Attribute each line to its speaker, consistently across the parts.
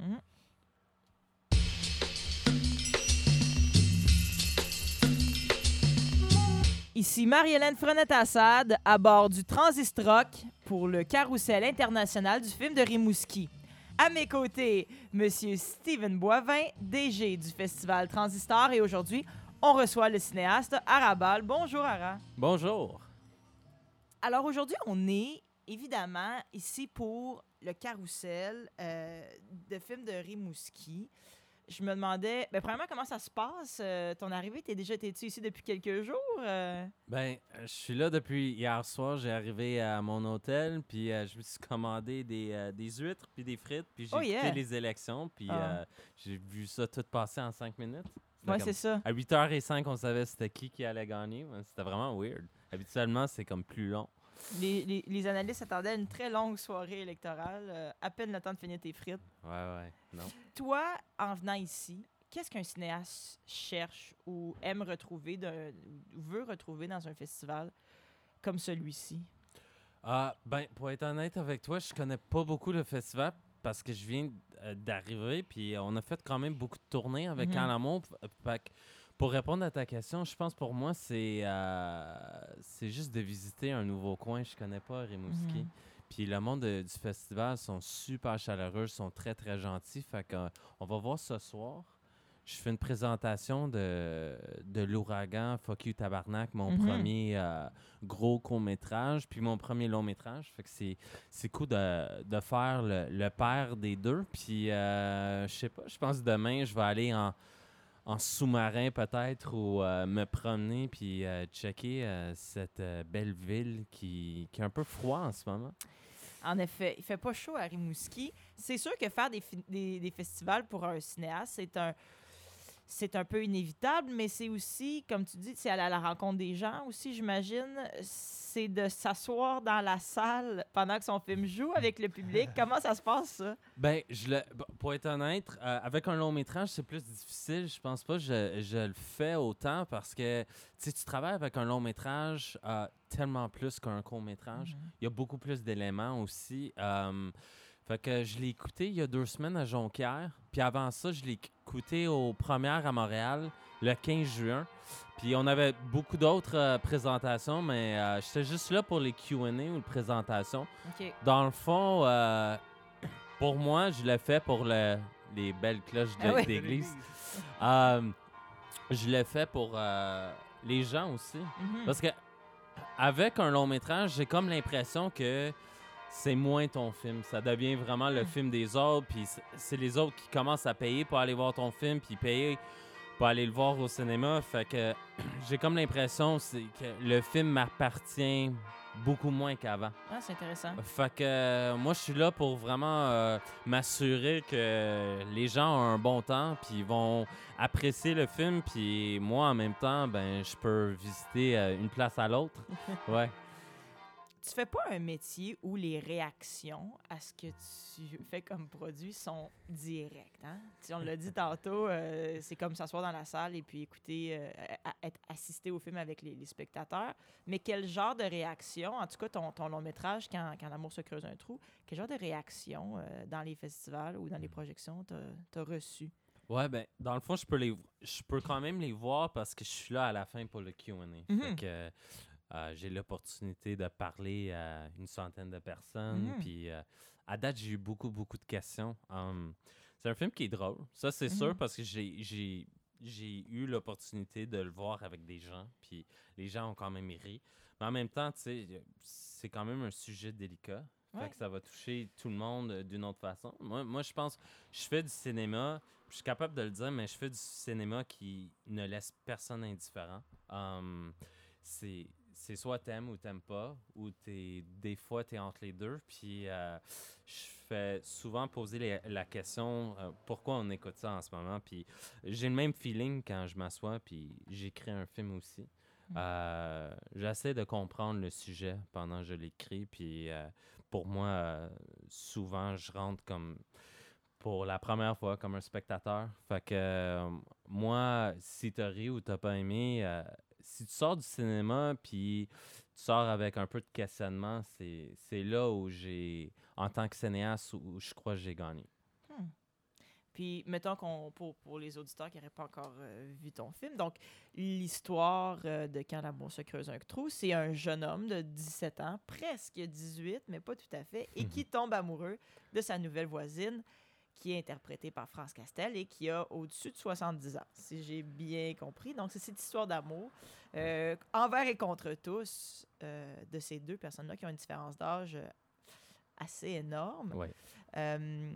Speaker 1: Mhm. Ici Marie-Hélène Frenette-Assad à bord du Transistrock pour le carrousel international du film de Rimouski. À mes côtés, Monsieur Steven Boivin, DG du festival Transistor, et aujourd'hui, on reçoit le cinéaste Arabal. Bonjour Ara.
Speaker 2: Bonjour.
Speaker 1: Alors aujourd'hui, on est évidemment ici pour le carrousel euh, de films de Rimouski. Je me demandais, ben, premièrement, comment ça se passe? Euh, ton arrivée, t'es déjà été ici depuis quelques jours? euh?
Speaker 2: Ben, je suis là depuis hier soir. J'ai arrivé à mon hôtel, puis je me suis commandé des, des huîtres puis des frites, puis j'ai
Speaker 1: Oh, yeah.
Speaker 2: les élections, puis
Speaker 1: Ah.
Speaker 2: j'ai vu ça tout passer en cinq minutes.
Speaker 1: Ouais, c'est ça.
Speaker 2: À 8h05, on savait c'était qui qui allait gagner. C'était vraiment weird. Habituellement, c'est comme plus long.
Speaker 1: Les, les- les analystes s'attendaient à une très longue soirée électorale, euh, à peine le temps de finir tes frites.
Speaker 2: Ouais, ouais, non.
Speaker 1: Toi, en venant ici, qu'est-ce qu'un cinéaste cherche ou aime retrouver, ou veut retrouver dans un festival comme celui-ci?
Speaker 2: Ah, ben, pour être honnête avec toi, je connais pas beaucoup le festival parce que je viens euh, d'arriver, puis on a fait quand même beaucoup de tournées avec. F- fait que pour répondre à ta question, je pense pour moi, c'est euh, c'est juste de visiter un nouveau coin. Je connais pas Rimouski.
Speaker 1: Mhm.
Speaker 2: Puis le monde de- du festival sont super chaleureux, sont très, très gentils. Fait que, euh, on va voir ce soir. Je fais une présentation de, de l'ouragan Fuck You Tabarnak, mon
Speaker 1: Mhm.
Speaker 2: premier euh, gros court-métrage, puis mon premier long-métrage. Fait que c'est, cool de, de faire le, le père des deux. Puis, euh, je sais pas, je pense que demain, je vais aller en, en sous-marin peut-être ou euh, me promener puis euh, checker euh, cette belle ville qui, qui est un peu froid en ce moment.
Speaker 1: En effet, il fait pas chaud à Rimouski. C'est sûr que faire des, des, des festivals pour un cinéaste, c'est un c'est un peu inévitable, mais c'est aussi, comme tu dis, c'est aller à la rencontre des gens aussi, j'imagine. C'est de s'asseoir dans la salle pendant que son film joue avec le public. Comment ça se passe, ça?
Speaker 2: Ben, je le, pour être honnête, euh, avec un long métrage, c'est plus difficile. Je pense pas que je, je le fais autant parce que tu sais, tu travailles avec un long métrage euh, tellement plus qu'un court métrage. Il y a beaucoup plus d'éléments aussi. Euh, fait que je l'ai écouté il y a deux semaines à Jonquière. Puis avant ça, je l'ai écouté aux premières à Montréal le 15 juin. Puis on avait beaucoup d'autres euh, présentations, mais euh, j'étais juste là pour les Q&A ou les présentations. Dans le fond, euh, pour moi, je l'ai fait pour le- les belles cloches de-
Speaker 1: Ah ouais.
Speaker 2: d'église. Euh, je l'ai fait pour les gens aussi.
Speaker 1: Mhm.
Speaker 2: Parce que avec un long métrage, j'ai comme l'impression que c'est moins ton film. Ça devient vraiment le film des autres. Puis c'est- les autres qui commencent à payer pour aller voir ton film, puis payer pour aller le voir au cinéma. Fait que j'ai comme l'impression que le film m'appartient beaucoup moins qu'avant.
Speaker 1: Ah, c'est intéressant.
Speaker 2: Fait que euh, moi, je suis là pour vraiment euh, m'assurer que les gens ont un bon temps, puis ils vont apprécier le film, puis moi, en même temps, ben, je peux visiter euh, une place à l'autre. Ouais.
Speaker 1: Tu fais pas un métier où les réactions à ce que tu fais comme produit sont directes. Hein? Tu- on l'a dit tantôt, euh, c'est comme s'asseoir dans la salle et puis écouter, euh, à- être assisté au film avec les, les spectateurs. Mais quel genre de réaction, en tout cas ton, ton long métrage, quand, quand l'amour se creuse un trou, quel genre de réaction euh, dans les festivals ou dans les projections t'as as reçu?
Speaker 2: Ouais, ben, dans le fond, je peux, les, je peux quand même les voir parce que je suis là à la fin pour le QA. Euh, j'ai l'opportunité de parler à une centaine de personnes.
Speaker 1: Mhm.
Speaker 2: Puis euh, à date, j'ai eu beaucoup, beaucoup de questions. Um, c'est un film qui est drôle. Ça, c'est sûr
Speaker 1: Mhm.
Speaker 2: parce que j'ai. j'ai j'ai eu l'opportunité de le voir avec des gens, puis les gens ont quand même ri. Mais en même temps, tu sais, c'est quand même un sujet délicat.
Speaker 1: Ouais.
Speaker 2: Fait que ça va toucher tout le monde euh, d'une autre façon. Moi, moi, je pense je fais du cinéma, je suis capable de le dire, mais je fais du cinéma qui ne laisse personne indifférent. Um, c'est c'est soit t'aimes ou t'aimes pas, ou t'es, des fois t'es entre les deux. Puis euh, je fais souvent poser les- la question euh, pourquoi on écoute ça en ce moment? Puis j'ai le même feeling quand je m'assois, puis j'écris un film aussi.
Speaker 1: Mm.
Speaker 2: Euh, j'essaie de comprendre le sujet pendant que je l'écris, puis euh, pour moi, souvent, je rentre comme pour la première fois comme un spectateur. Fait que euh, moi, si t'as ri ou t'as pas aimé, euh, si tu sors du cinéma puis tu sors avec un peu de questionnement, c'est là où j'ai, en tant que cinéaste, où je crois que j'ai gagné.
Speaker 1: Puis, mettons qu'on pour, pour les auditeurs qui n'auraient pas encore euh, vu ton film, donc l'histoire euh, de Quand l'amour se creuse un trou, c'est un jeune homme de 17 ans, presque 18, mais pas tout à fait, et qui tombe amoureux de sa nouvelle voisine, qui est interprétée par France Castel et qui a au-dessus de 70 ans, si j'ai bien compris. Donc, c'est cette histoire d'amour euh, envers et contre tous euh, de ces deux personnes-là qui ont une différence d'âge euh, assez énorme.
Speaker 2: Ouais.
Speaker 1: Euh,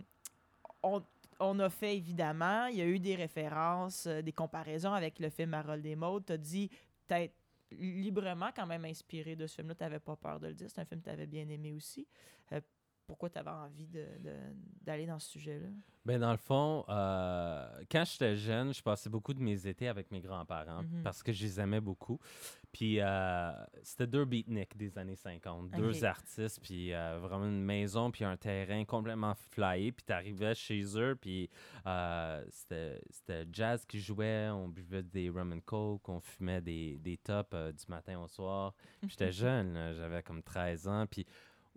Speaker 1: on, on a fait évidemment, il y a eu des références, des comparaisons avec le film Harold et Maud. Tu as dit peut-être librement quand même inspiré de ce film-là. Tu n'avais pas peur de le dire. C'est un film que tu avais bien aimé aussi. Euh, pourquoi tu avais envie d'aller dans ce sujet-là?
Speaker 2: Ben, dans le fond, euh, quand j'étais jeune, je passais beaucoup de mes étés avec mes grands-parents
Speaker 1: Mhm.
Speaker 2: parce que je les aimais beaucoup. Puis euh, c'était deux beatniks des années 50, deux artistes, puis euh, vraiment une maison, puis un terrain complètement flyé. Puis t'arrivais chez eux, puis c'était jazz qui jouait, on buvait des rum and coke, on fumait des, des tops du matin au soir. J'étais jeune, j'avais comme 13 ans. Puis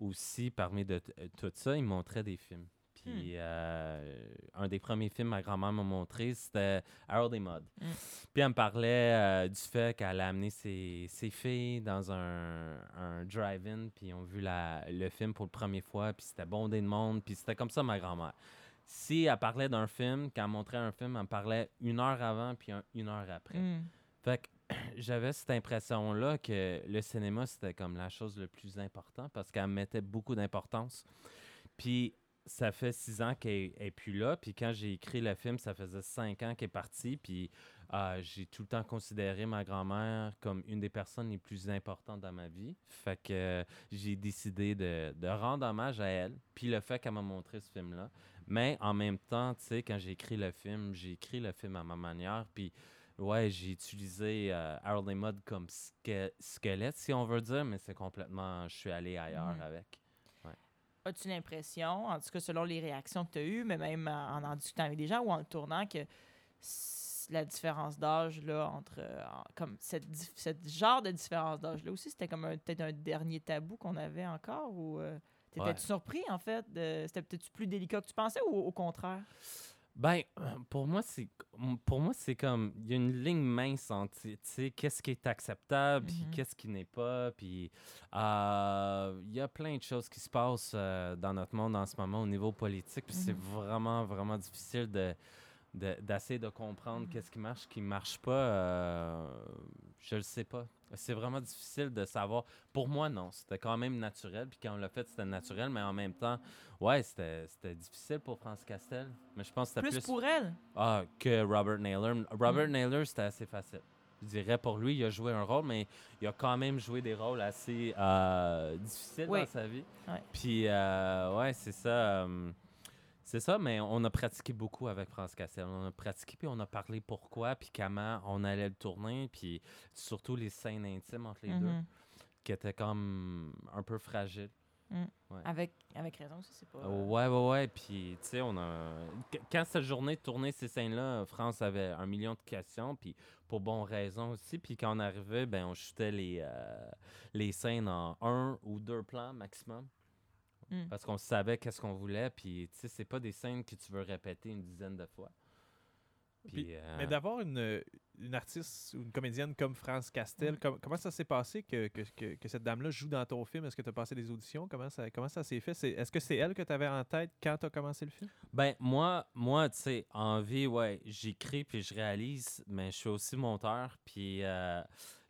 Speaker 2: aussi, parmi de euh, tout ça, ils montraient des films. Puis euh, un des premiers films que ma grand-mère m'a montré, c'était Harold et Maude.
Speaker 1: Mm.
Speaker 2: Puis elle me parlait euh, du fait qu'elle a amené ses, ses filles dans un, un drive-in, puis ils ont vu la- le film pour la première fois, puis c'était bondé de monde, puis c'était comme ça ma grand-mère. Si elle parlait d'un film, quand elle montrait un film, elle me parlait une heure avant, puis un- une heure après.
Speaker 1: Mm.
Speaker 2: Fait que j'avais cette impression-là que le cinéma, c'était comme la chose le plus importante parce qu'elle mettait beaucoup d'importance. Puis ça fait six ans qu'elle n'est plus là. Puis quand j'ai écrit le film, ça faisait cinq ans qu'elle est partie. Puis euh, j'ai tout le temps considéré ma grand-mère comme une des personnes les plus importantes dans ma vie. Fait que euh, j'ai décidé de, de rendre hommage à elle. Puis le fait qu'elle m'a montré ce film-là. Mais en même temps, tu sais, quand j'ai écrit le film, j'ai écrit le film à ma manière. Puis Ouais, j'ai utilisé euh, Harold et Maude comme ske- squelette, si on veut dire, mais c'est complètement. Je suis allé ailleurs
Speaker 1: Mhm.
Speaker 2: avec.
Speaker 1: As-tu l'impression, en tout cas selon les réactions que tu as eues, mais même en, en discutant avec des gens ou en le tournant, que la différence d'âge là entre euh, comme cette, genre de différence d'âge là aussi c'était comme peut-être un dernier tabou qu'on avait encore ou euh, t'étais-tu
Speaker 2: Ouais.
Speaker 1: surpris en fait c'était peut-être plus délicat que tu pensais ou au contraire?
Speaker 2: Ben, pour moi, c'est pour moi c'est comme il y a une ligne mince entre tu sais qu'est-ce qui est acceptable puis
Speaker 1: Mhm.
Speaker 2: qu'est-ce qui n'est pas puis euh, il y a plein de choses qui se passent euh, dans notre monde en ce moment au niveau politique puis c'est
Speaker 1: Mhm.
Speaker 2: vraiment vraiment difficile de de- d'essayer de, comprendre
Speaker 1: Mhm.
Speaker 2: qu'est-ce qui marche, qui marche pas, euh, je le sais pas. C'est vraiment difficile de savoir. Pour moi, non. C'était quand même naturel. Puis quand on l'a fait, c'était naturel. Mais en même temps, ouais, c'était c'était difficile pour France Castel. Mais je pense que c'était
Speaker 1: plus,
Speaker 2: plus,
Speaker 1: pour elle?
Speaker 2: Ah, que Robert Naylor. Robert
Speaker 1: Mm.
Speaker 2: Naylor, c'était assez facile. Je dirais pour lui, il a joué un rôle, mais il a quand même joué des rôles assez euh, difficiles
Speaker 1: Oui.
Speaker 2: dans sa vie.
Speaker 1: Ouais.
Speaker 2: Puis, euh, ouais, c'est ça. euh, c'est ça, mais on a pratiqué beaucoup avec France Castel. On a pratiqué, puis on a parlé pourquoi, puis comment on allait le tourner, puis surtout les scènes intimes entre les deux,
Speaker 1: Mhm.
Speaker 2: qui étaient comme un peu fragiles.
Speaker 1: avec avec raison aussi c'est pas euh,
Speaker 2: Ouais, ouais, ouais. Puis, tu sais, on a. qu- Quand cette journée de tourner ces scènes-là, France avait un million de questions, puis pour bonnes raisons aussi. Puis quand on arrivait, ben, on chutait les, euh, les scènes en un ou deux plans maximum.
Speaker 1: Mm.
Speaker 2: Parce qu'on savait qu'est-ce qu'on voulait, puis, tu sais, c'est pas des scènes que tu veux répéter une dizaine de fois. Puis,
Speaker 3: Puis-
Speaker 2: euh,
Speaker 3: Mais d'avoir une, une artiste ou une comédienne comme France Castel,
Speaker 1: Mm.
Speaker 3: com- comment ça s'est passé que, que, que, que cette dame-là joue dans ton film? Est-ce que tu as passé des auditions? Comment ça, comment ça s'est fait? C'est- Est-ce que c'est elle que tu avais en tête quand tu as commencé le film?
Speaker 2: Ben, moi, moi tu sais, en vie, ouais, j'écris puis je réalise, mais je suis aussi monteur, puis euh,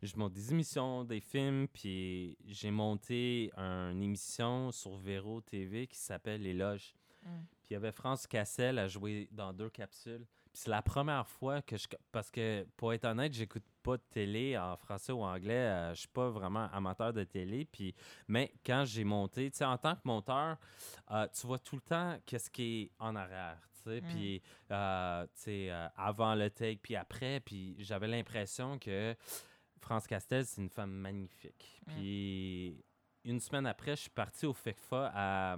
Speaker 2: je monte des émissions, des films, puis j'ai monté une émission sur Véro TV qui s'appelle Les Loges.
Speaker 1: Mm.
Speaker 2: Puis il y avait France Cassel à jouer dans deux capsules. Puis c'est la première fois que je... Parce que, pour être honnête, j'écoute pas de télé en français ou anglais. euh, je suis pas vraiment amateur de télé. Puis... Mais quand j'ai monté, tu sais, en tant que monteur, euh, tu vois tout le temps qu'est-ce qui est en arrière. Tu sais,
Speaker 1: Mm.
Speaker 2: puis, euh, tu sais, euh, avant le take, puis après, puis j'avais l'impression que France Castel, c'est une femme magnifique.
Speaker 1: Mm.
Speaker 2: Puis une semaine après, je suis parti au FECFA à,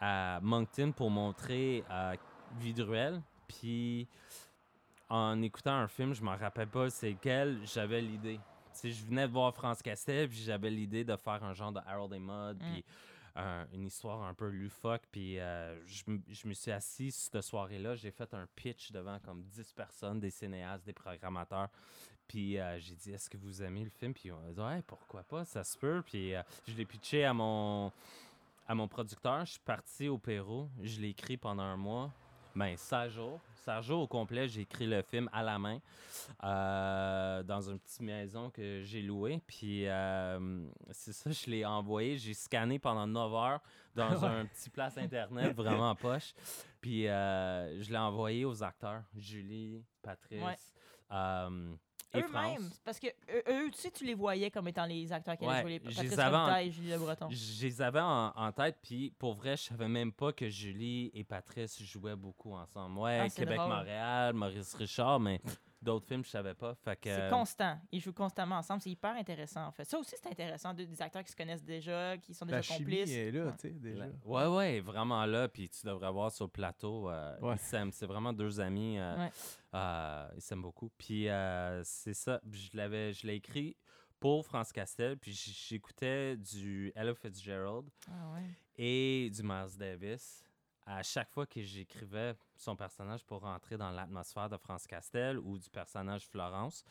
Speaker 2: à Moncton pour montrer euh, Vidruel. Puis en écoutant un film, je m'en rappelle pas c'est quel, j'avais l'idée. Sais, je venais de voir France Castel, puis j'avais l'idée de faire un genre de Harold et Maude.
Speaker 1: Mm.
Speaker 2: Puis un- une histoire un peu loufoque. Puis euh, je je me suis assis cette soirée-là. J'ai fait un pitch devant comme 10 personnes, des cinéastes, des programmateurs. Puis euh, j'ai dit, est-ce que vous aimez le film? Puis on a dit, ouais, pourquoi pas, ça se peut. Puis euh, je l'ai pitché à mon, à mon producteur. Je suis parti au Pérou. Je l'ai écrit pendant un mois. Ben, 16 jours. 16 jours au complet, j'ai écrit le film à la main euh, dans une petite maison que j'ai louée. Puis euh, c'est ça, je l'ai envoyé. J'ai scanné pendant 9 heures dans un petit place Internet vraiment en poche. Puis euh, je l'ai envoyé aux acteurs, Julie, Patrice
Speaker 1: Ouais.
Speaker 2: Euh,
Speaker 1: Eux-mêmes, parce que eux, eux, tu sais, tu les voyais comme étant les acteurs qui allaient
Speaker 2: Ouais,
Speaker 1: jouer les
Speaker 2: je les
Speaker 1: Patrice
Speaker 2: avais en-
Speaker 1: Robitaille et Julie Le Breton.
Speaker 2: Je les avais en, en tête, puis pour vrai, je savais même pas que Julie et Patrice jouaient beaucoup ensemble. Ouais,
Speaker 1: Ah.
Speaker 2: Québec-Montréal, Maurice Richard, mais d'autres films, je savais pas. Fait que,
Speaker 1: C'est constant. Ils jouent constamment ensemble. C'est hyper intéressant, en fait. Ça aussi, c'est intéressant. de- des acteurs qui se connaissent déjà, qui sont déjà
Speaker 3: La chimie
Speaker 1: complices.
Speaker 3: est là,
Speaker 1: Ouais.
Speaker 3: tu sais, déjà.
Speaker 2: Ouais, ouais, vraiment là. Puis tu devrais voir sur le plateau. euh,
Speaker 3: Ouais.
Speaker 2: Ils s'aiment. C'est vraiment deux amis. euh,
Speaker 1: Ouais.
Speaker 2: euh, ils s'aiment beaucoup. Puis euh, c'est ça. Je l'avais, je l'ai écrit pour France Castel. Puis j'écoutais du Ella Fitzgerald
Speaker 1: Ah ouais.
Speaker 2: et du Miles Davis. À chaque fois que j'écrivais son personnage pour rentrer dans l'atmosphère de France Castel ou du personnage Florence.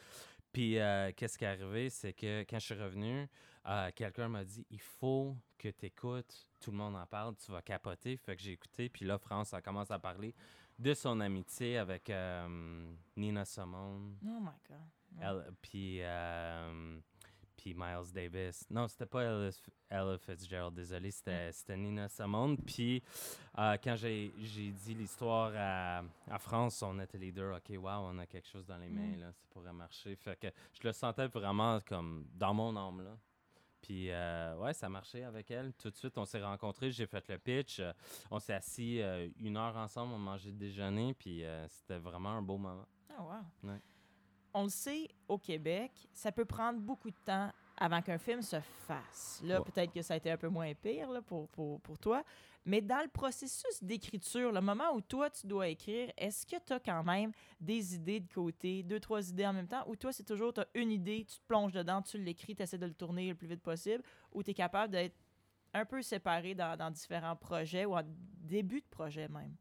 Speaker 2: Puis euh, qu'est-ce qui est arrivé, c'est que quand je suis revenu, euh, quelqu'un m'a dit il faut que tu écoutes, tout le monde en parle, tu vas capoter. Fait que j'ai écouté, puis là, France a commencé à parler de son amitié avec euh, Nina Simone,
Speaker 1: Oh my God.
Speaker 2: Puis puis Miles Davis. Non, c'était pas Ella, Ella Fitzgerald, désolé, c'était c'était Nina Simone. Puis euh, quand j'ai dit l'histoire à, à France, on était les deux, OK, wow, on a quelque chose dans les mains,
Speaker 1: Mm.
Speaker 2: là, ça pourrait marcher. Fait que je le sentais vraiment comme dans mon âme, là. Puis, euh, ouais, ça marchait avec elle. Tout de suite, on s'est rencontrés, j'ai fait le pitch. euh, on s'est assis euh, une heure ensemble, on mangeait le déjeuner, puis c'était vraiment un beau moment.
Speaker 1: Ah, wow.
Speaker 2: Ouais.
Speaker 1: On le sait, au Québec, ça peut prendre beaucoup de temps avant qu'un film se fasse. Là,
Speaker 2: Ouais.
Speaker 1: peut-être que ça a été un peu moins pire là, pour, pour, pour toi. Mais dans le processus d'écriture, le moment où toi, tu dois écrire, est-ce que tu as quand même des idées de côté, deux, trois idées en même temps, ou toi, c'est toujours, tu as une idée, tu te plonges dedans, tu l'écris, tu essaies de le tourner le plus vite possible, ou tu es capable d'être un peu séparé dans, dans différents projets ou en début de projet même?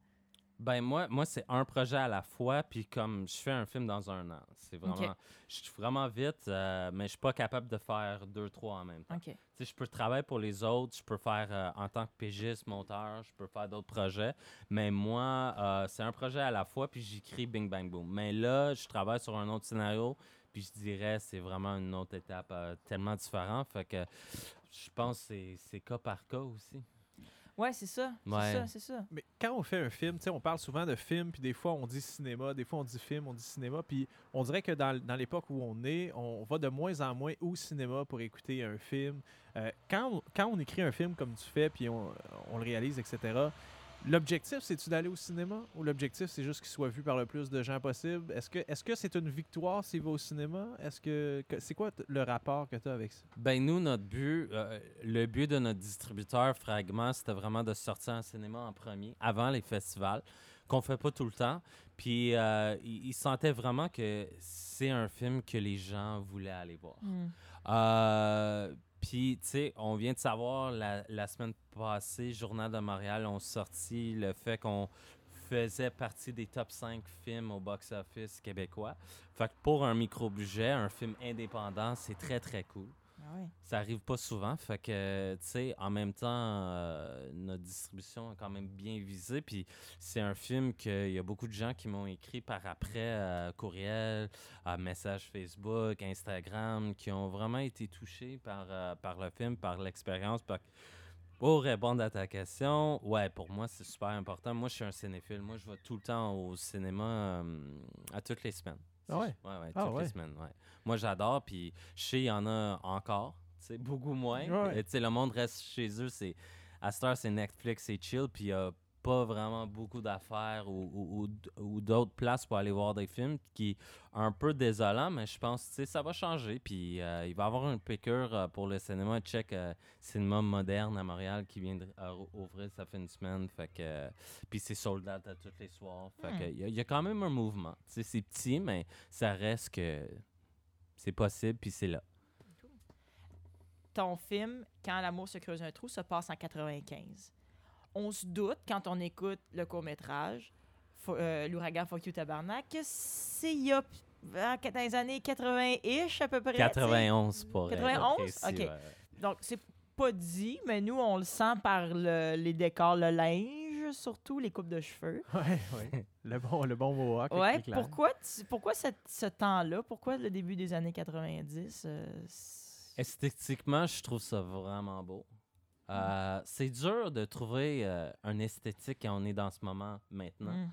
Speaker 2: Ben moi, moi c'est un projet à la fois, puis comme je fais un film dans un an, c'est vraiment, je suis vraiment vite, euh, mais je suis pas capable de faire deux, trois en même temps. Je peux travailler pour les autres, je peux faire euh, en tant que pégiste, monteur, je peux faire d'autres projets, mais moi, euh, c'est un projet à la fois, puis j'écris Bing Bang Boom. Mais là, je travaille sur un autre scénario, puis je dirais c'est vraiment une autre étape tellement différente, fait que je pense que c'est cas par cas aussi.
Speaker 1: Ouais, c'est ça. C'est ça, c'est ça.
Speaker 3: Mais quand on fait un film, tu sais, on parle souvent de film, puis des fois on dit cinéma, des fois on dit film, on dit cinéma, puis on dirait que dans, dans l'époque où on est, on va de moins en moins au cinéma pour écouter un film. Euh, quand, on, quand on écrit un film comme tu fais, puis on, on le réalise, etc., l'objectif, c'est-tu d'aller au cinéma ou l'objectif, c'est juste qu'il soit vu par le plus de gens possible? Est-ce que est-ce que c'est une victoire s'il va au cinéma? Est-ce que, que- c'est quoi le rapport que tu as avec ça?
Speaker 2: Ben nous, notre but, euh, le but de notre distributeur Fragment, c'était vraiment de sortir en cinéma en premier, avant les festivals, qu'on fait pas tout le temps. Puis euh, il, il sentait vraiment que c'est un film que les gens voulaient aller voir.
Speaker 1: Hmm.
Speaker 2: Euh, Puis, tu sais, on vient de savoir la, semaine passée, Journal de Montréal ont sorti le fait qu'on faisait partie des top 5 films au box-office québécois. Fait que pour un micro-budget, un film indépendant, c'est très, très cool.
Speaker 1: Ah.
Speaker 2: Ça arrive pas souvent. Fait que, tu sais, en même temps, euh, notre distribution est quand même bien visée. Puis c'est un film qu'il y a beaucoup de gens qui m'ont écrit par après, euh, courriel, euh, message Facebook, Instagram, qui ont vraiment été touchés par, par le film, par l'expérience. Pour répondre à ta question, ouais, pour moi, c'est super important. Moi, je suis un cinéphile. Moi, je vais tout le temps au cinéma à toutes les semaines.
Speaker 3: Ah ouais?
Speaker 2: Ouais, ouais,
Speaker 3: Ah
Speaker 2: toutes
Speaker 3: ouais.
Speaker 2: les semaines, ouais. Moi, j'adore, puis sais, il y en a encore, tu sais, beaucoup moins.
Speaker 3: Ouais.
Speaker 2: Et Tu sais, le monde reste chez eux, c'est... À cette heure, c'est Netflix, c'est chill, puis il n'y a pas vraiment beaucoup d'affaires ou, d'autres places pour aller voir des films qui est un peu désolant, mais je pense, sais, ça va changer, puis euh, il va y avoir une piqûre euh, pour le cinéma tchèque, euh, cinéma moderne à Montréal qui vient de euh, ouvrir, ça fait une semaine, fait que... puis c'est sold out à tous les soirs, fait
Speaker 1: Hmm.
Speaker 2: que il y, a- il y a quand même un mouvement. C'est petit, mais ça reste que c'est possible, puis c'est là.
Speaker 1: ton film, Quand l'amour se creuse un trou, se passe en 95. On se doute, quand on écoute le court-métrage, euh, L'ouragan Fuck You Tabarnak, que c'est il y a dans les années 80-ish à peu près. tu sais.
Speaker 2: 91 pour être
Speaker 1: 91?
Speaker 2: précis,
Speaker 1: Ok.
Speaker 2: ouais.
Speaker 1: Donc, c'est pas dit, mais nous, on le sent par le- les décors, le linge, surtout les coupes de cheveux.
Speaker 3: Ouais, ouais. Le bon, le bon mohawk.
Speaker 1: Ouais, pourquoi, tu- pourquoi cette- ce temps-là? Pourquoi le début des années 90? euh,
Speaker 2: Esthétiquement, je trouve ça vraiment beau. Euh, c'est dur de trouver euh, un esthétique quand on est dans ce moment maintenant.
Speaker 1: Mm,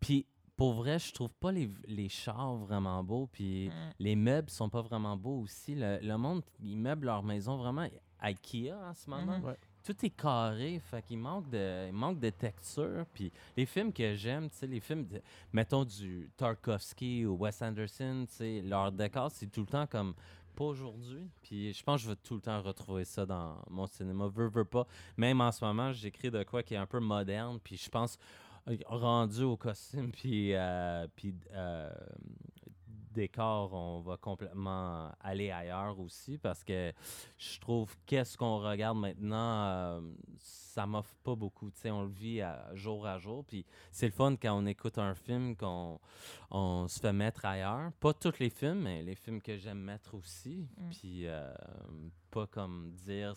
Speaker 2: Puis, pour vrai, je trouve pas les, les chars vraiment beaux. Puis,
Speaker 1: mm.
Speaker 2: les meubles sont pas vraiment beaux aussi. Le, le monde, ils meublent leur maison vraiment IKEA en ce moment.
Speaker 1: Mhm.
Speaker 3: Ouais.
Speaker 2: Tout est carré, fait qu'il manque de, il manque de texture. Puis les films que j'aime, tu sais, les films, de- mettons du Tarkovsky ou Wes Anderson, tu sais, leur décor, c'est tout le temps comme aujourd'hui. Puis je pense que je vais tout le temps retrouver ça dans mon cinéma. Veux, veux pas. Même en ce moment, j'écris de quoi qui est un peu moderne. Puis je pense euh, rendu au costume puis, euh, puis euh, décor, on va complètement aller ailleurs aussi parce que je trouve qu'est-ce qu'on regarde maintenant, euh, ça m'offre pas beaucoup. Tu sais, on le vit à- jour à jour. Puis c'est le fun quand on écoute un film qu'on on se fait mettre ailleurs. Pas tous les films, mais les films que j'aime mettre aussi.
Speaker 1: Mm.
Speaker 2: Puis euh, pas comme dire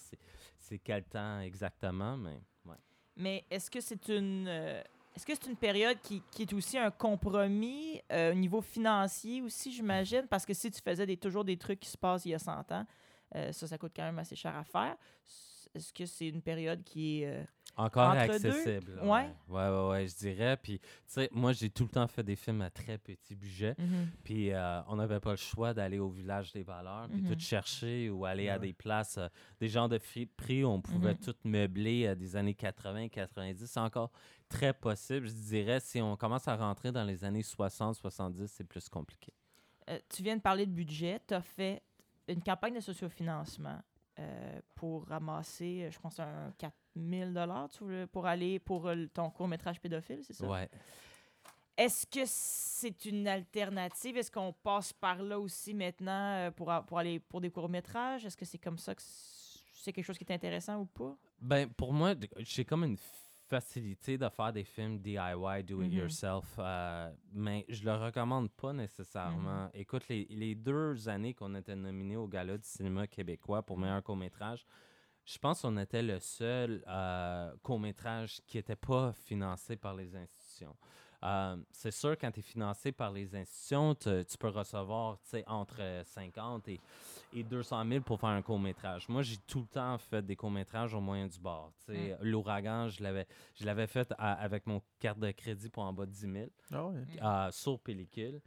Speaker 2: c'est, quel temps exactement, mais ouais.
Speaker 1: Mais est-ce que c'est une euh, est-ce que c'est une période qui, est aussi un compromis euh, au niveau financier aussi, j'imagine? Parce que si tu faisais toujours des trucs qui se passent il y a 100 ans, euh, ça, ça coûte quand même assez cher à faire. Est-ce que c'est une période qui est...
Speaker 2: Encore
Speaker 1: Entre
Speaker 2: accessible. là,
Speaker 1: Ouais.
Speaker 2: Ouais, ouais, ouais, je dirais. Puis, tu sais, moi, j'ai tout le temps fait des films à très petit budget.
Speaker 1: mhm,
Speaker 2: Puis euh, on n'avait pas le choix d'aller au village des valeurs, puis tout chercher ou aller à des places, euh, des genres de prix où on pouvait
Speaker 1: Mhm.
Speaker 2: tout meubler euh, des années 80, 90. C'est encore très possible. Je dirais, si on commence à rentrer dans les années 60, 70, c'est plus compliqué.
Speaker 1: Tu viens de parler de budget. Tu as fait une campagne de sociofinancement euh, pour ramasser, euh, je pense, un 4000 tu veux, pour aller pour euh, ton court-métrage pédophile, c'est ça?
Speaker 2: Ouais.
Speaker 1: Est-ce que c'est une alternative? Est-ce qu'on passe par là aussi maintenant pour, pour aller pour des courts-métrages? Est-ce que c'est comme ça que c'est quelque chose qui est intéressant ou pas?
Speaker 2: Ben, pour moi, j'ai comme une facilité de faire des films DIY, do it
Speaker 1: Mhm.
Speaker 2: yourself, euh, mais je le recommande pas nécessairement. Écoute, les, les deux années qu'on était nominés au Gala du cinéma québécois pour meilleur court-métrage, je pense qu'on était le seul euh, court-métrage qui n'était pas financé par les institutions. Euh, c'est sûr, quand tu es financé par les institutions, te- tu peux recevoir tu sais, entre euh, 50 et, et 200 000 pour faire un court-métrage. Moi, j'ai tout le temps fait des courts-métrages au moyen du bord. Tu sais, L'ouragan, je l'avais, je l'avais fait à- avec mon carte de crédit pour en bas de 10 000
Speaker 3: Ah
Speaker 2: euh, sur pellicule.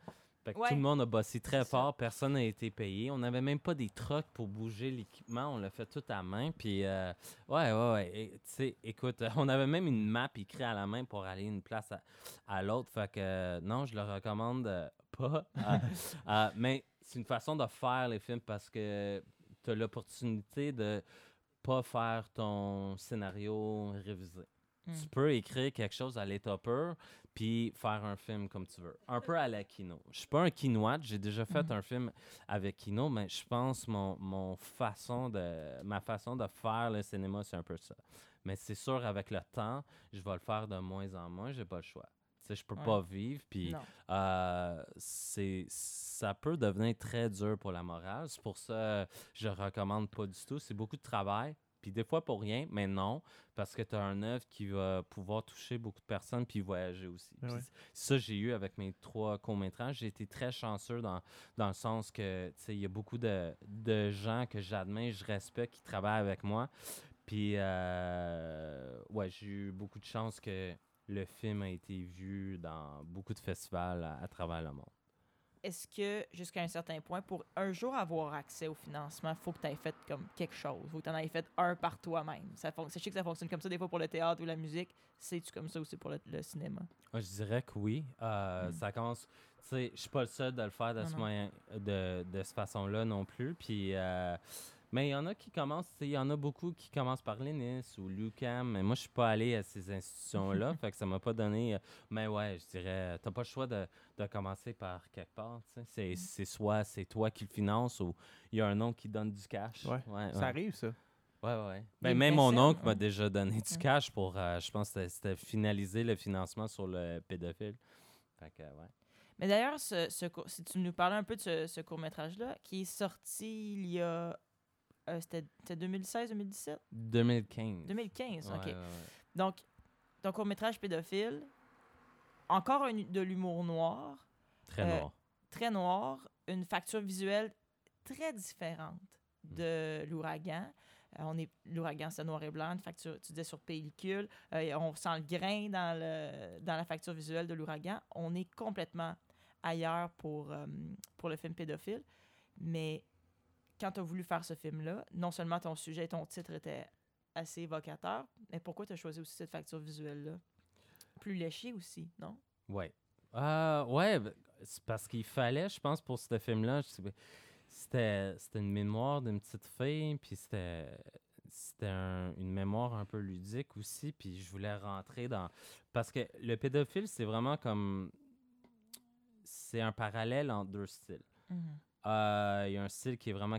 Speaker 2: Fait que
Speaker 1: Ouais.
Speaker 2: Tout le monde a bossé très fort, personne n'a été payé. On n'avait même pas des trucks pour bouger l'équipement, on l'a fait tout à main. Puis, euh, ouais, ouais, ouais. Tu sais, écoute, on avait même une map écrite à la main pour aller d'une place à, à l'autre. Fait que euh, non, je le recommande euh, pas. Mais c'est une façon de faire les films parce que tu as l'opportunité de pas faire ton scénario révisé.
Speaker 1: Mm.
Speaker 2: Tu peux écrire quelque chose à l'état pur, puis faire un film comme tu veux. Un peu à la Kino. Je suis pas un quinoate, j'ai déjà fait
Speaker 1: Mhm.
Speaker 2: un film avec Kino, mais je pense mon, mon façon de ma façon de faire le cinéma, c'est un peu ça. Mais c'est sûr, avec le temps, je vais le faire de moins en moins, j'ai pas le choix. Sais, je peux
Speaker 1: Ouais.
Speaker 2: pas vivre, puis euh, c'est ça peut devenir très dur pour la morale. C'est pour ça je recommande pas du tout. C'est beaucoup de travail. Puis des fois pour rien, mais non, parce que tu as un œuvre qui va pouvoir toucher beaucoup de personnes puis voyager aussi.
Speaker 3: Ben
Speaker 2: Puis
Speaker 3: ouais.
Speaker 2: Ça, j'ai eu avec mes trois courts-métrages. J'ai été très chanceux dans, dans le sens que, tu sais, il y a beaucoup de, de gens que j'admets, je respecte, qui travaillent avec moi. Puis, euh, ouais, j'ai eu beaucoup de chance que le film a été vu dans beaucoup de festivals à, à travers le monde.
Speaker 1: Est-ce que, jusqu'à un certain point, pour un jour avoir accès au financement, il faut que tu aies fait comme quelque chose. Il faut que tu en aies fait un par toi-même. Ça fon- Je sais que ça fonctionne comme ça des fois pour le théâtre ou la musique. C'est-tu comme ça aussi pour le, le cinéma?
Speaker 2: Ah, Je dirais que oui. Euh,
Speaker 1: Mm.
Speaker 2: Ça commence. Tu sais, je suis pas le seul de le faire de,
Speaker 1: Non,
Speaker 2: ce
Speaker 1: non.
Speaker 2: moyen, de, de cette façon-là non plus. Puis, euh, Mais il y en a qui commencent, il y en a beaucoup qui commencent par l'ENIS ou l'UCAM, mais moi, je suis pas allé à ces institutions-là, fait que ça m'a pas donné... euh, Mais ouais, je dirais, t'as pas le choix de, de commencer par quelque part, tu sais. C'est- C'est soit c'est toi qui le finances ou il y a un oncle qui donne du cash.
Speaker 3: Ouais,
Speaker 2: ouais.
Speaker 3: Ça arrive, ça.
Speaker 2: Ouais, ouais, Ben, même mon oncle m'a
Speaker 1: ouais.
Speaker 2: déjà donné du cash pour, euh, je pense que c'était- c'était finaliser le financement sur le pédophile. Fait que, ouais.
Speaker 1: Mais d'ailleurs, ce, ce si tu nous parlais un peu de ce, ce court-métrage-là, qui est sorti il y a. euh, C'était c'était 2016-2017
Speaker 2: 2015.
Speaker 1: 2015,
Speaker 2: Ouais,
Speaker 1: ok.
Speaker 2: ouais, ouais.
Speaker 1: Donc, ton court-métrage pédophile, encore un, de l'humour noir,
Speaker 2: Très
Speaker 1: Euh,
Speaker 2: noir.
Speaker 1: très noir, une facture visuelle très différente
Speaker 2: Mm.
Speaker 1: de l'ouragan. Euh, on est l'ouragan, c'est noir et blanc, une facture, tu disais sur pellicule. On sent le grain dans, le, dans la facture visuelle de l'ouragan. On est complètement ailleurs pour, pour le film pédophile. Mais quand tu as voulu faire ce film-là, non seulement ton sujet et ton titre étaient assez évocateurs, mais pourquoi tu as choisi aussi cette facture visuelle-là? Plus léchée aussi, non?
Speaker 2: Ouais. Euh, ouais, ben, c'est parce qu'il fallait, je pense, pour ce film-là, c'était c'était une mémoire d'une petite fille, puis c'était c'était un- une mémoire un peu ludique aussi, puis je voulais rentrer dans... Parce que le pédophile, c'est vraiment comme... C'est un parallèle entre deux styles. Euh, Il y a un style qui est vraiment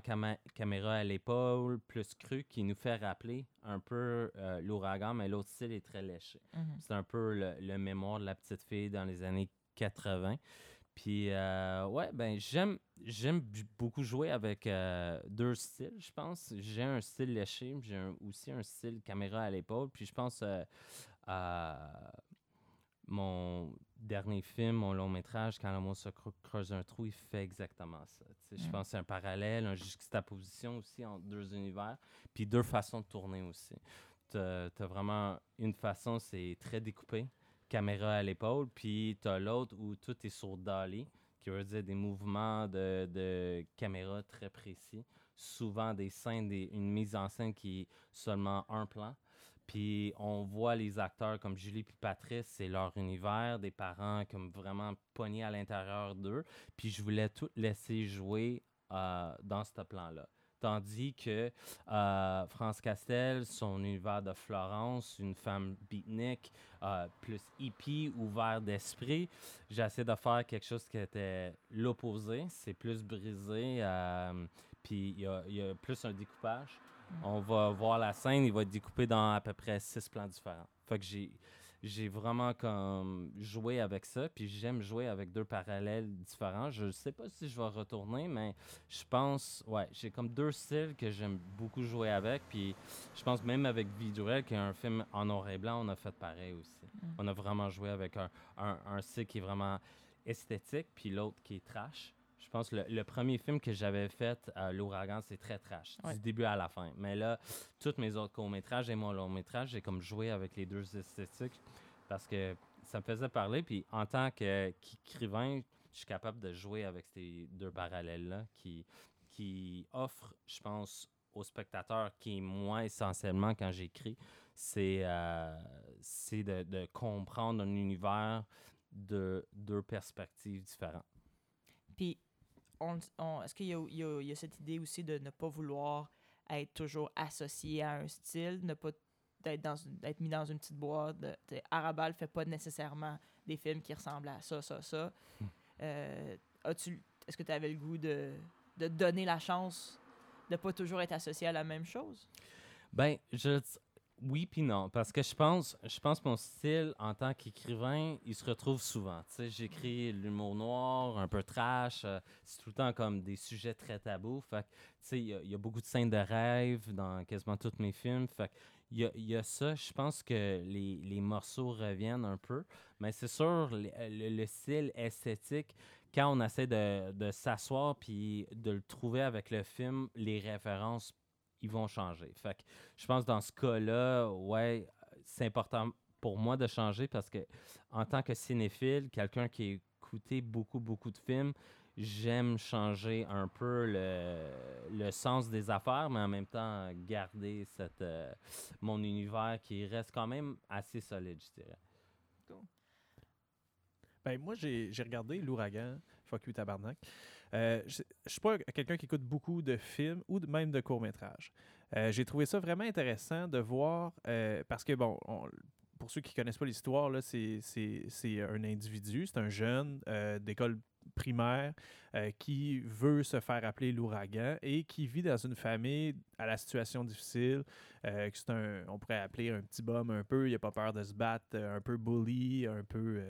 Speaker 2: caméra à l'épaule, plus cru, qui nous fait rappeler un peu euh, l'ouragan, mais l'autre style est très léché.
Speaker 1: Mhm.
Speaker 2: C'est un peu le, le mémoire de la petite fille dans les années 80. Puis, euh, ouais, ben, j'aime, beaucoup jouer avec euh, deux styles, je pense. J'ai un style léché, j'ai aussi un style caméra à l'épaule. Puis, je pense à mon dernier film, mon long métrage, Quand l'amour se creu- creuse un trou, il fait exactement ça. Je
Speaker 1: Mm.
Speaker 2: pense que c'est un parallèle, une juxtaposition aussi entre deux univers, puis deux façons de tourner aussi. Tu as vraiment une façon, c'est très découpé, caméra à l'épaule, puis tu as l'autre où tout est sur dolly, qui veut dire des mouvements de, de caméra très précis. Souvent des scènes, des- une mise en scène qui est seulement un plan. Puis on voit les acteurs comme Julie puis Patrice, c'est leur univers, des parents comme vraiment pognés à l'intérieur d'eux. Puis je voulais tout laisser jouer euh, dans ce plan-là. Tandis que euh, France Castel, son univers de Florence, une femme beatnik, euh, plus hippie, ouvert d'esprit, j'essaie de faire quelque chose qui était l'opposé. C'est plus brisé, euh, puis il y a, il y a plus un découpage. On va voir la scène, il va être découpé dans à peu près six plans différents. Fait que j'ai, j'ai vraiment comme joué avec ça, puis j'aime jouer avec deux parallèles différents. Je sais pas si je vais retourner, mais je pense, ouais, j'ai comme deux styles que j'aime beaucoup jouer avec, puis je pense même avec Vidurel, qui est un film en noir et blanc, on a fait pareil aussi.
Speaker 1: Mm.
Speaker 2: On a vraiment joué avec un, un, un style qui est vraiment esthétique, puis l'autre qui est trash. Je pense que le, le premier film que j'avais fait, L'Ouragan, c'est très trash,
Speaker 1: Ouais.
Speaker 2: du début à la fin. Mais là, tous mes autres courts-métrages et mon long-métrage, j'ai comme joué avec les deux esthétiques parce que ça me faisait parler. Puis en tant qu'écrivain, je suis capable de jouer avec ces deux parallèles-là qui, qui offrent, je pense, au spectateur, qui est moi essentiellement quand j'écris, c'est euh, de comprendre un univers de deux perspectives différentes.
Speaker 1: Puis, on, on- est-ce qu'il y a, y y cette idée aussi de ne pas vouloir être toujours associé à un style, ne pas d'être dans une- d'être mis dans une petite boîte. Arabal fait pas nécessairement des films qui ressemblent à ça, ça, ça.
Speaker 2: Hmm.
Speaker 1: Euh, as-tu, est-ce que tu avais le goût de, de donner la chance de pas toujours être associé à la même chose?
Speaker 2: Ben, je oui puis non parce que je pense je pense que mon style en tant qu'écrivain, il se retrouve souvent. Tu sais, j'écris l'humour noir, un peu trash, euh, c'est tout le temps comme des sujets très tabous. Fait il y, a- beaucoup de scènes de rêve dans quasiment tous mes films. Fait que, il y a, il y a ça, je pense que les, les morceaux reviennent un peu, mais c'est sûr, le, le- le style esthétique, quand on essaie de, de s'asseoir puis de le trouver avec le film, les références ils vont changer. Fait que je pense que dans ce cas-là, ouais, c'est important pour moi de changer parce que en tant que cinéphile, quelqu'un qui a écouté beaucoup, beaucoup de films, j'aime changer un peu le, le sens des affaires, mais en même temps garder cette, euh, mon univers qui reste quand même assez solide, je dirais.
Speaker 3: Ben, moi, j'ai j'ai regardé L'Ouragan, Fuck you, tabarnak. Euh, je ne suis pas quelqu'un qui écoute beaucoup de films ou même de courts-métrages. Euh, J'ai trouvé ça vraiment intéressant de voir, euh, parce que, bon, on- pour ceux qui ne connaissent pas l'histoire, c'est un individu, c'est un jeune d'école primaire qui veut se faire appeler l'ouragan et qui vit dans une famille à la situation difficile, euh, que c'est un, on pourrait appeler un petit bum un peu, il n'a pas peur de se battre, un peu bully, un peu...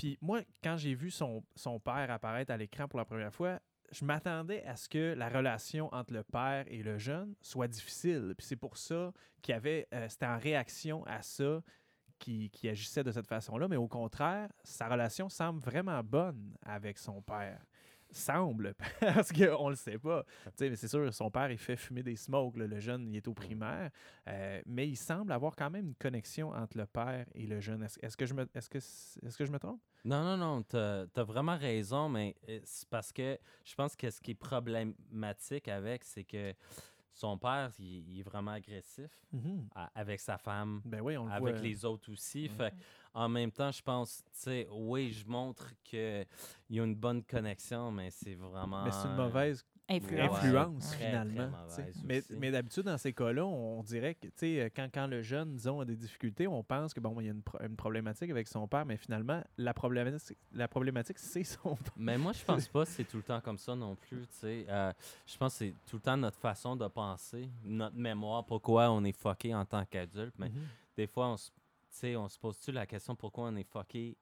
Speaker 3: Puis moi, quand j'ai vu son, père apparaître à l'écran pour la première fois, je m'attendais à ce que la relation entre le père et le jeune soit difficile. Puis c'est pour ça qu'il y avait, euh, c'était en réaction à ça qui, qui agissait de cette façon-là. Mais au contraire, sa relation semble vraiment bonne avec son père. Semble, parce qu'on ne le sait pas. Tu mais c'est sûr, son père, il fait fumer des smokes. là. Le jeune, il est au primaire. Euh, mais il semble avoir quand même une connexion entre le père et le jeune. Est-ce que, je me- est-ce que, est-ce que je me trompe?
Speaker 2: Non, non, non, t'as as vraiment raison, mais euh, c'est parce que je pense que ce qui est problématique avec, c'est que son père, il, il est vraiment agressif à- avec sa femme,
Speaker 3: Ben oui, on le
Speaker 2: avec
Speaker 3: voit.
Speaker 2: les autres aussi. Fait en même temps, je pense, tu sais, oui, je montre qu'il y a une bonne connexion, mais c'est vraiment.
Speaker 3: Mais c'est une mauvaise
Speaker 1: Influence.
Speaker 3: influence, finalement. mais d'habitude, dans ces cas-là, on dirait que tu sais, euh, quand, quand le jeune, disons, a des difficultés, on pense que bon, il y a une, pro- une problématique avec son père, mais finalement, la problématique, la problématique c'est son père.
Speaker 2: Mais moi, je pense pas que c'est tout le temps comme ça non plus. Euh, je pense que c'est tout le temps notre façon de penser, notre mémoire, pourquoi on est fucké en tant qu'adulte. Mais
Speaker 3: Mhm.
Speaker 2: des fois, on se, on se pose-tu la question pourquoi on est fucké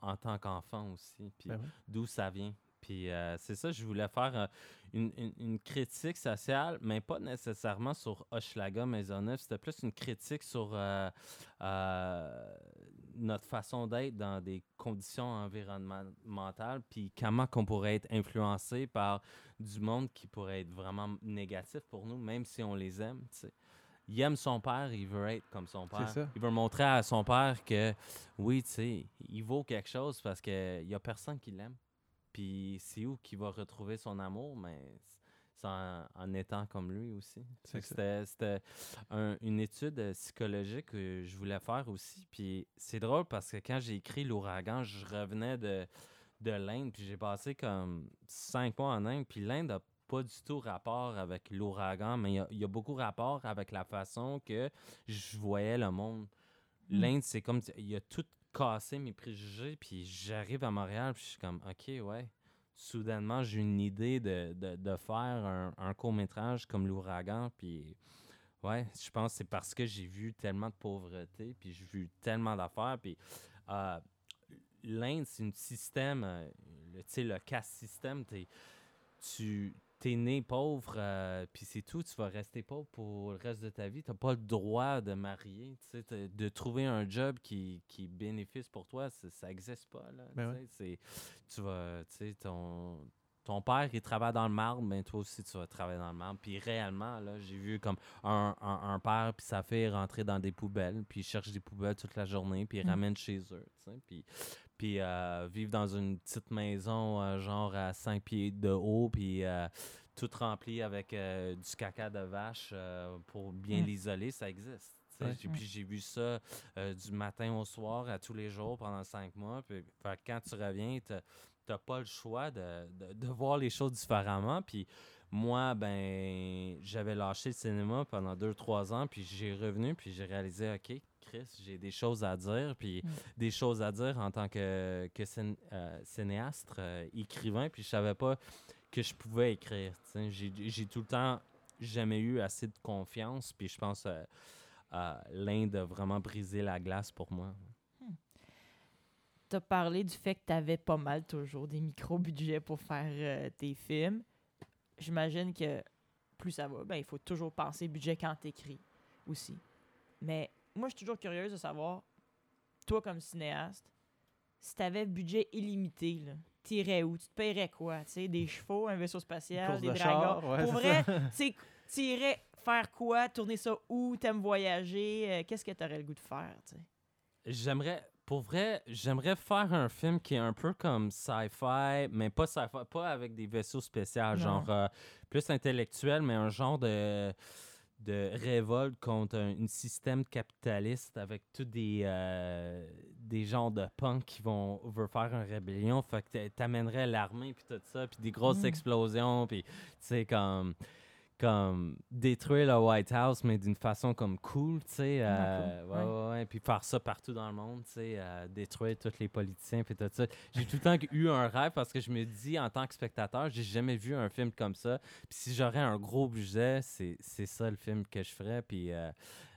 Speaker 2: en tant qu'enfant aussi, puis
Speaker 3: Ben oui.
Speaker 2: d'où ça vient? Puis euh, c'est ça, je voulais faire euh, une, une- une critique sociale, mais pas nécessairement sur Hochelaga Maisonneuve. C'était plus une critique sur euh, notre façon d'être dans des conditions environnementales, puis comment qu'on pourrait être influencé par du monde qui pourrait être vraiment négatif pour nous, même si on les aime. tu sais. Il aime son père, il veut être comme son père.
Speaker 3: ça.
Speaker 2: Il veut montrer à son père que, oui, tu sais, il vaut quelque chose parce qu'il n'y a personne qui l'aime. Puis c'est où qu'il va retrouver son amour, mais c'est en, en étant comme lui aussi. C'était c'était un- une étude euh, psychologique que je voulais faire aussi. Puis c'est drôle parce que quand j'ai écrit l'ouragan, je revenais de, de l'Inde, puis j'ai passé comme cinq mois en Inde, puis l'Inde n'a pas du tout rapport avec l'ouragan, mais il y a- y, a beaucoup rapport avec la façon que je voyais le monde.
Speaker 1: Mm.
Speaker 2: L'Inde, c'est comme, il a tout cassé mes préjugés, puis j'arrive à Montréal, puis je suis comme, OK, ouais. Soudainement, j'ai une idée de, de, de faire un, un court-métrage comme l'ouragan, puis ouais, je pense que c'est parce que j'ai vu tellement de pauvreté, puis j'ai vu tellement d'affaires, puis euh, l'Inde, c'est un système, euh, tu sais, le caste système, t'es- né pauvre, euh, puis c'est tout, tu vas rester pauvre pour le reste de ta vie. Tu n'as pas le droit de marier, tu sais, t'as- de trouver un job qui, qui bénéficie pour toi, ça- n'existe pas. Là,
Speaker 3: Ben
Speaker 2: tu sais, c'est- tu vas, tu sais, ton, ton père, il travaille dans le marbre, mais toi aussi, tu vas travailler dans le marbre. Puis réellement, là, j'ai vu comme un, un, un père puis sa fille rentrer dans des poubelles, puis ils cherchent des poubelles toute la journée, puis ils
Speaker 1: Mm.
Speaker 2: ramènent chez eux, tu sais, puis puis euh, vivre dans une petite maison euh, genre à 5 pieds de haut, puis euh, tout rempli avec euh, du caca de vache pour bien l'isoler, ça existe.
Speaker 3: Ouais.
Speaker 2: Puis j'ai vu ça du matin au soir, à tous les jours pendant cinq mois. Puis quand tu reviens, t'as t'as pas le choix de, de- de voir les choses différemment. Puis moi, ben, j'avais lâché le cinéma pendant deux, trois ans, puis j'ai revenu, puis j'ai réalisé, OK, Chris, j'ai des choses à dire, puis
Speaker 1: Mm.
Speaker 2: des choses à dire en tant que, que cin- euh, cinéaste, euh, écrivain, puis je savais pas que je pouvais écrire. J'ai j'ai tout le temps jamais eu assez de confiance, puis je pense euh, euh, l'Inde a vraiment brisé la glace pour moi.
Speaker 1: Tu as parlé du fait que tu avais pas mal toujours des micro-budgets pour faire tes films. J'imagine que plus ça va, ben, il faut toujours penser budget quand tu écris aussi. Mais moi, je suis toujours curieuse de savoir, toi comme cinéaste, si tu avais budget illimité, tu irais où? Tu te paierais quoi? Tu sais, des chevaux, un vaisseau spatial, des
Speaker 3: de
Speaker 1: dragons?
Speaker 3: char, ouais,
Speaker 1: pour vrai, tu irais faire quoi? Tourner ça où? T'aimes voyager? Euh, Qu'est-ce que tu aurais le goût de faire?
Speaker 2: J'aimerais, pour vrai, j'aimerais faire un film qui est un peu comme sci-fi, mais pas sci-fi, pas avec des vaisseaux spéciaux,
Speaker 1: Non.
Speaker 2: genre euh, plus intellectuel, mais un genre de de révolte contre un, un système capitaliste avec tous des, euh, des gens de punk qui vont veulent faire une rébellion. Fait que t'a- t'amènerais l'armée puis tout ça, puis des grosses
Speaker 1: Mm.
Speaker 2: explosions, puis tu sais, comme comme détruire le White House, mais d'une façon comme cool, tu sais. Euh,
Speaker 1: cool.
Speaker 2: ouais, ouais, ouais, Puis faire ça partout dans le monde, tu sais. euh, détruire tous les politiciens, puis tout ça. J'ai tout le temps eu un rêve parce que je me dis, en tant que spectateur, j'ai jamais vu un film comme ça. Puis si j'aurais un gros budget, c'est c'est ça le film que je ferais. Puis, euh,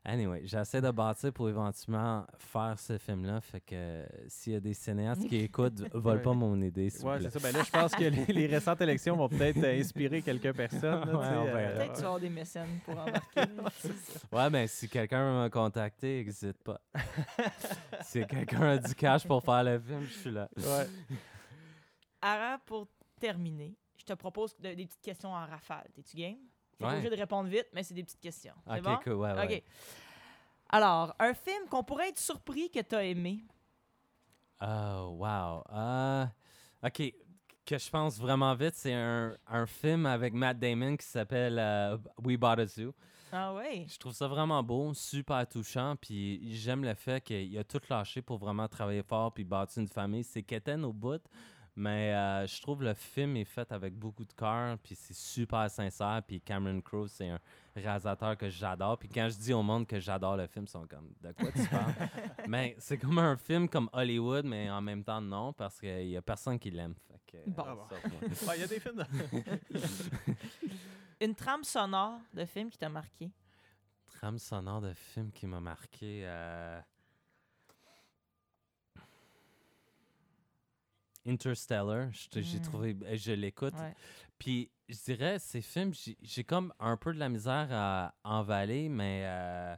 Speaker 2: anyway, j'essaie de bâtir pour éventuellement faire ce film-là. Fait que s'il y a des cinéastes qui écoutent, vole pas mon idée, s'il vous
Speaker 3: Ouais, c'est ça. Ben là, je pense que les, les récentes élections vont peut-être euh, inspirer quelques personnes. là, tu sais, euh,
Speaker 2: verra.
Speaker 1: Peut-être que tu vas avoir des mécènes pour embarquer.
Speaker 2: Ouais, mais si quelqu'un veut me contacter, n'hésite pas. si quelqu'un a du cash pour faire le film, je suis là.
Speaker 3: ouais.
Speaker 1: Ara, pour terminer, je te propose de- des petites questions en rafale. T'es-tu game? T'es
Speaker 2: Ouais.
Speaker 1: obligé de répondre vite, mais c'est des petites questions.
Speaker 2: Ok,
Speaker 1: bon?
Speaker 2: cool, ouais, ouais.
Speaker 1: OK. Alors, un film qu'on pourrait être surpris que t'as aimé?
Speaker 2: Oh, wow. Euh, ok, que je pense vraiment vite, c'est un, un film avec Matt Damon qui s'appelle euh, We Bought a Zoo.
Speaker 1: Ah ouais?
Speaker 2: Je trouve ça vraiment beau, super touchant, puis j'aime le fait qu'il a tout lâché pour vraiment travailler fort puis bâtir une famille. C'est quétaine au bout, mais euh, je trouve le film est fait avec beaucoup de cœur, puis c'est super sincère, puis Cameron Crowe, c'est un réalisateur que j'adore, puis quand je dis au monde que j'adore le film, ils sont comme « De quoi tu parles? » Mais c'est comme un film comme Hollywood, mais en même temps non, parce qu'il y a personne qui l'aime. Fait que,
Speaker 1: Bon.
Speaker 2: euh.
Speaker 3: Ouais, Il y a des films. de-
Speaker 1: Une trame sonore de film qui t'a marqué?
Speaker 2: Trame sonore de film qui m'a marqué. euh, Interstellar, j'ai
Speaker 1: Mm.
Speaker 2: trouvé, euh, je l'écoute.
Speaker 1: Ouais.
Speaker 2: Puis je dirais, ces films, j'ai- comme un peu de la misère à emballer, mais euh,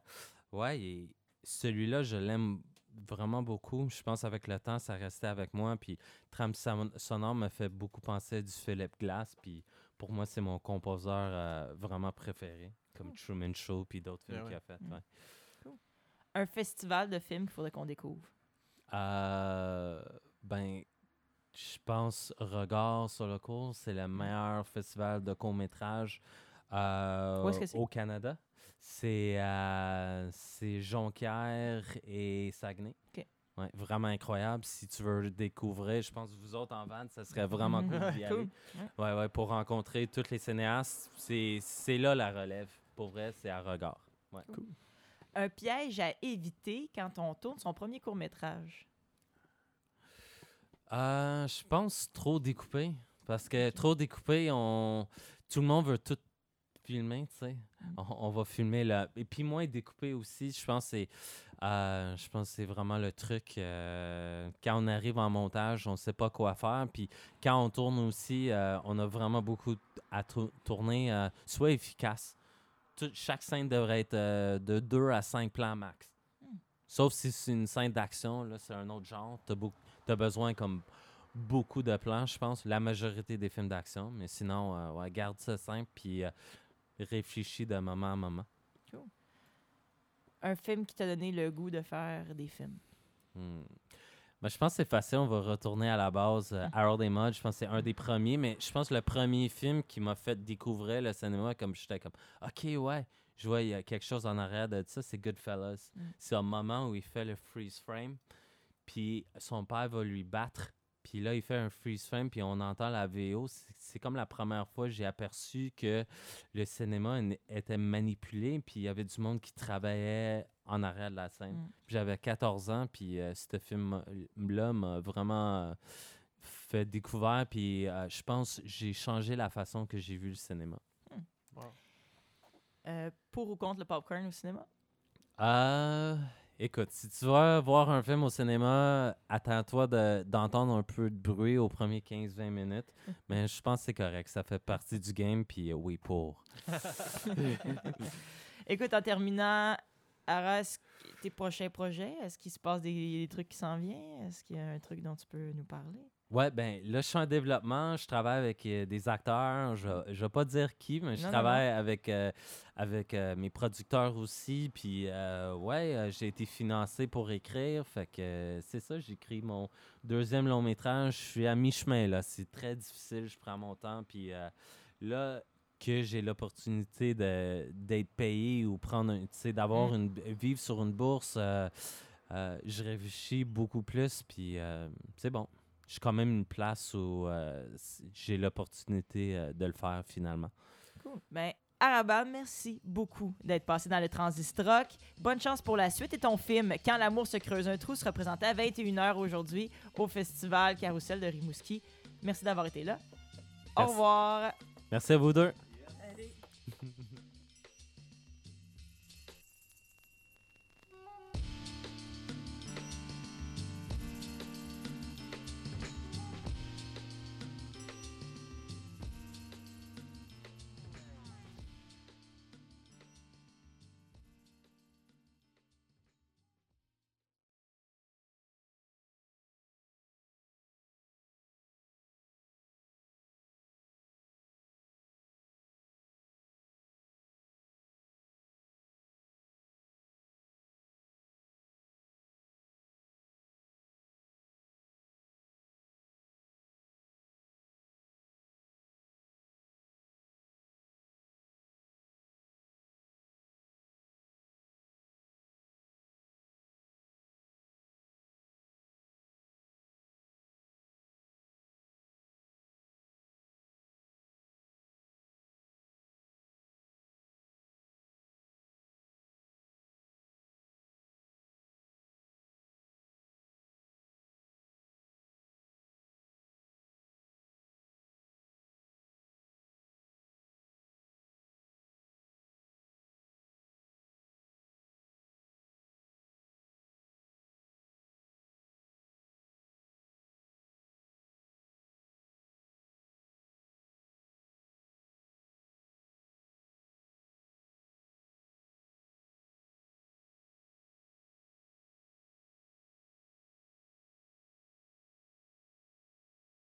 Speaker 2: ouais, il- celui-là, je l'aime vraiment beaucoup. Je pense avec le temps, ça restait avec moi. Puis trame son- sonore me fait beaucoup penser à du Philip Glass. Puis pour moi, c'est mon compositeur euh, vraiment préféré, comme Truman Show puis d'autres films
Speaker 3: ouais.
Speaker 2: qu'il a fait.
Speaker 1: Mm.
Speaker 2: ouais.
Speaker 1: Un festival de films qu'il faudrait qu'on découvre?
Speaker 2: Euh, ben, je pense Regard sur le cours, c'est le meilleur festival de court-métrage euh, au Canada. C'est euh, Jonquière et Saguenay. Ouais, vraiment incroyable. Si tu veux le découvrir, je pense que vous autres en van, ça serait vraiment cool d'y
Speaker 1: Cool.
Speaker 2: aller. Ouais, ouais, pour rencontrer tous les cinéastes. C'est là la relève. Pour vrai, c'est à Regard. Ouais.
Speaker 1: Un piège à éviter quand on tourne son premier court-métrage.
Speaker 2: Euh, je pense trop découpé. Parce que trop découpé, on... tout le monde veut tout filmer, tu sais. On, on va filmer là. Et puis moins découpé aussi, je pense que c'est euh, je pense que c'est vraiment le truc. euh, quand on arrive en montage, on sait pas quoi faire. Puis quand on tourne aussi, euh, on a vraiment beaucoup à tour- tourner, soit efficace. Tout- chaque scène devrait être de 2 à 5 plans max.
Speaker 1: Hmm.
Speaker 2: Sauf si c'est une scène d'action, là, c'est un autre genre. Tu as, besoin comme beaucoup de plans, je pense, la majorité des films d'action. Mais sinon, euh, ouais, garde ça simple puis euh, réfléchis de moment à moment.
Speaker 1: Un film qui t'a donné le goût de faire des films.
Speaker 2: Hmm. Ben, je pense que c'est facile, on va retourner à la base. euh, Harold et Maude, je pense que c'est un des premiers, mais je pense que le premier film qui m'a fait découvrir le cinéma, comme j'étais comme, OK, ouais, je vois, il y a quelque chose en arrière de ça, c'est Goodfellas.
Speaker 1: Mm.
Speaker 2: C'est un moment où il fait le freeze frame, puis son père va lui battre, puis là, il fait un freeze frame, puis on entend la VO. C'est- comme la première fois que j'ai aperçu que le cinéma était manipulé, puis il y avait du monde qui travaillait en arrière de la scène.
Speaker 1: Mm.
Speaker 2: Puis J'avais 14 ans, puis euh, ce film-là m'a vraiment euh, fait découvrir, puis euh, je pense que j'ai changé la façon que j'ai vu le cinéma.
Speaker 1: Euh, pour ou contre le popcorn au cinéma?
Speaker 2: Euh, écoute, si tu vas voir un film au cinéma, attends-toi de- d'entendre un peu de bruit aux premiers 15-20 minutes. Mais je pense que c'est correct. Ça fait partie du game, puis euh, oui, pour.
Speaker 1: Écoute, en terminant, Ara, est-ce que tes prochains projets, est-ce qu'il se passe des, des trucs qui s'en viennent? Est-ce qu'il y a un truc dont tu peux nous parler?
Speaker 2: Ouais, ben là, je suis en développement. Je travaille avec euh, des acteurs. Je ne vais pas dire qui, mais je
Speaker 1: Non, non,
Speaker 2: travaille avec, euh, avec euh, mes producteurs aussi. Puis, ouais, j'ai été financé pour écrire. Fait que c'est ça, j'écris mon deuxième long métrage. Je suis à mi-chemin, là. C'est très difficile. Je prends mon temps. Puis là, que j'ai l'opportunité d'être payé ou prendre tu sais, d'avoir
Speaker 1: Mm.
Speaker 2: une vivre sur une bourse, je réfléchis beaucoup plus, puis c'est bon. Je suis quand même une place où euh, j'ai l'opportunité euh, de le faire finalement.
Speaker 1: Cool. Ben, Araba, merci beaucoup d'être passé dans le Transist Rock. Bonne chance pour la suite. Et ton film, Quand l'amour se creuse un trou, sera présenté à 21h aujourd'hui au Festival Carousel de Rimouski. Merci d'avoir été là. Au revoir.
Speaker 2: Merci à vous deux.